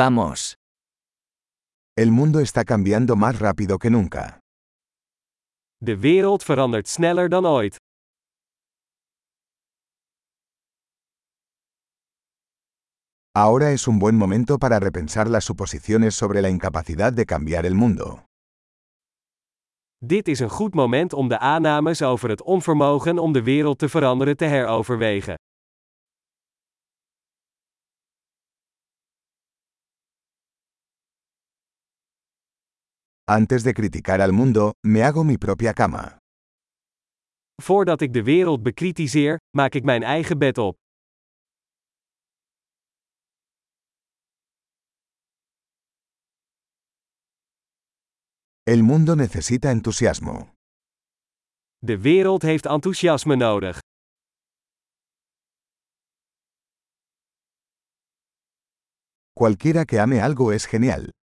Vamos. El mundo está cambiando más rápido que nunca. De wereld verandert sneller dan ooit. Ahora es un buen momento para repensar las suposiciones sobre la incapacidad de cambiar el mundo. Dit is een goed moment om de aannames over het onvermogen om de wereld te veranderen te heroverwegen. Antes de criticar al mundo, me hago mi propia cama. Voordat ik de wereld bekritiseer, maak ik mijn eigen bed op. El mundo necesita entusiasmo. De wereld heeft enthousiasme nodig. Cualquiera que ame algo es genial.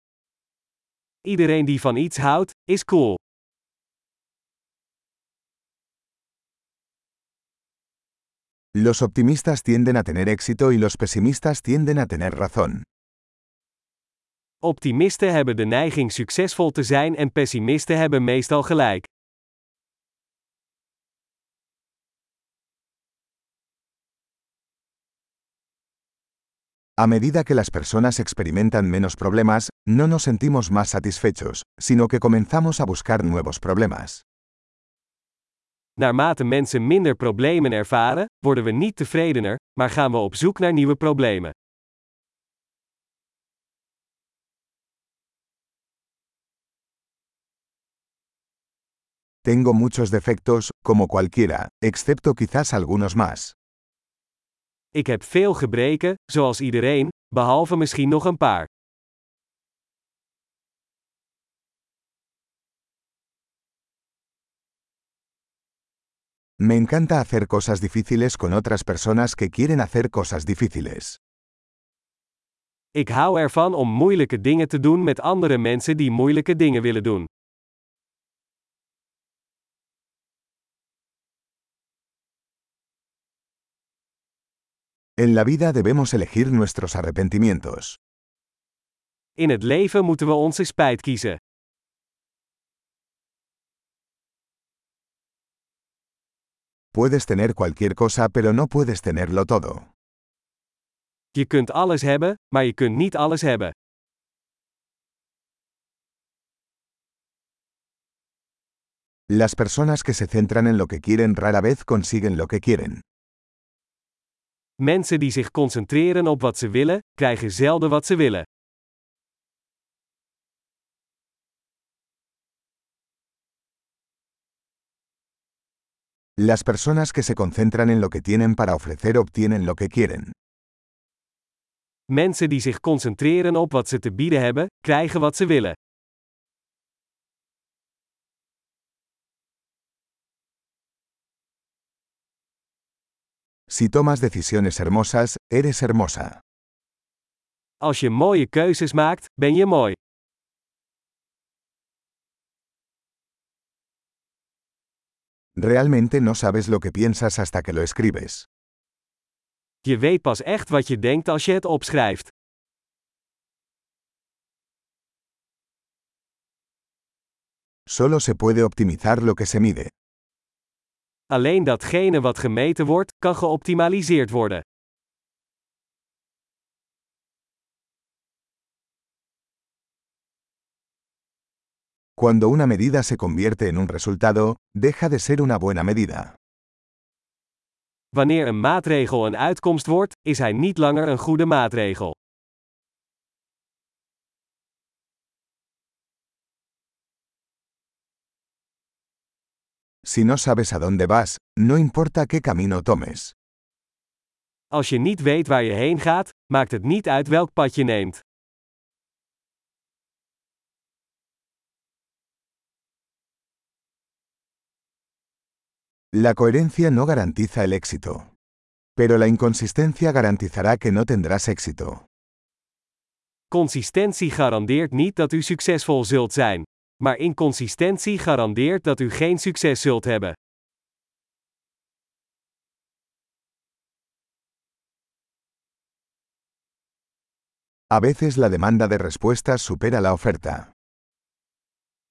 Iedereen die van iets houdt, is cool. Los optimistas tienden a tener éxito y los pesimistas tienden a tener razón. Optimisten hebben de neiging succesvol te zijn en pessimisten hebben meestal gelijk. A medida que las personas experimentan menos problemas, no nos sentimos más satisfechos, sino que comenzamos a buscar nuevos problemas. Naarmate mensen minder problemen ervaren, worden we niet tevredener, maar gaan we op zoek naar nieuwe problemen. Tengo muchos defectos, como cualquiera, excepto quizás algunos más. Ik heb veel gebreken, zoals iedereen, behalve misschien nog een paar. Me encanta hacer cosas difíciles con otras personas que quieren hacer cosas difíciles. Ik hou ervan om moeilijke dingen te doen met andere mensen die moeilijke dingen willen doen. En la vida debemos elegir nuestros arrepentimientos. In het leven moeten we onze spijt kiezen. Puedes tener cualquier cosa pero no puedes tenerlo todo. Je kunt alles hebben, maar je kunt niet alles hebben. Las personas que se centran en lo que quieren rara vez consiguen lo que quieren. Mensen die zich concentreren op wat ze willen, krijgen zelden wat ze willen. Las personas que se concentran en lo que tienen para ofrecer obtienen lo que quieren. Mensen die zich concentreren op wat ze te bieden hebben, krijgen wat ze willen. Si tomas decisiones hermosas, eres hermosa. Als je mooie keuzes maakt, ben je mooi. Realmente no sabes lo que piensas hasta que lo escribes. Je weet pas echt wat je denkt als je het opschrijft. Solo se puede optimizar lo que se mide. Alleen datgene wat gemeten wordt, kan geoptimaliseerd worden. Cuando una medida se convierte en un resultado, deja de ser una buena medida. Wanneer een maatregel een uitkomst wordt, is hij niet langer een goede maatregel. Si no sabes a dónde vas, no importa qué camino tomes. Als je niet weet waar je heen gaat, maakt het niet uit welk pad je neemt. La coherencia no garantiza el éxito. Pero la inconsistencia garantizará que no tendrás éxito. Consistentie garandeert niet dat u succesvol zult zijn. Maar inconsistentie garandeert dat u geen succes zult hebben. A veces la demanda de respuestas supera la oferta.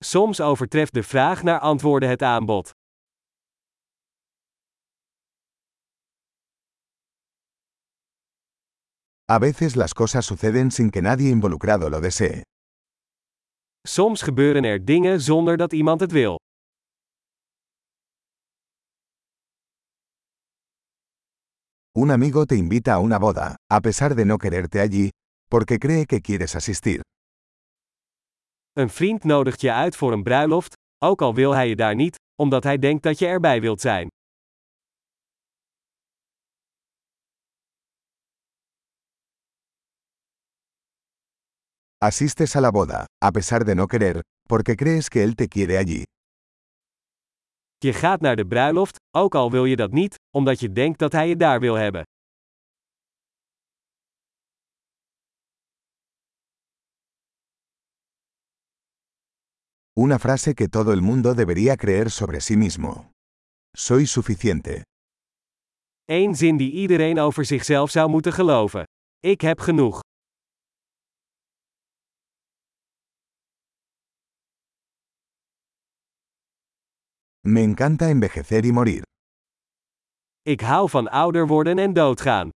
Soms overtreft de vraag naar antwoorden het aanbod. A veces las cosas suceden sin que nadie involucrado lo desee. Soms gebeuren er dingen zonder dat iemand het wil. Un amigo te invita a una boda, a pesar de no quererte allí, porque cree que quieres asistir. Een vriend nodigt je uit voor een bruiloft, ook al wil hij je daar niet, omdat hij denkt dat je erbij wilt zijn. Asistes a la boda, a pesar de no querer, porque crees que él te quiere allí. Je gaat naar de bruiloft, ook al wil je dat niet, omdat je denkt dat hij je daar wil hebben. Una frase que todo el mundo debería creer sobre sí mismo. Soy suficiente. Eén zin die iedereen over zichzelf zou moeten geloven. Ik heb genoeg. Me encanta envejecer y morir. Ik hou van ouder worden en doodgaan.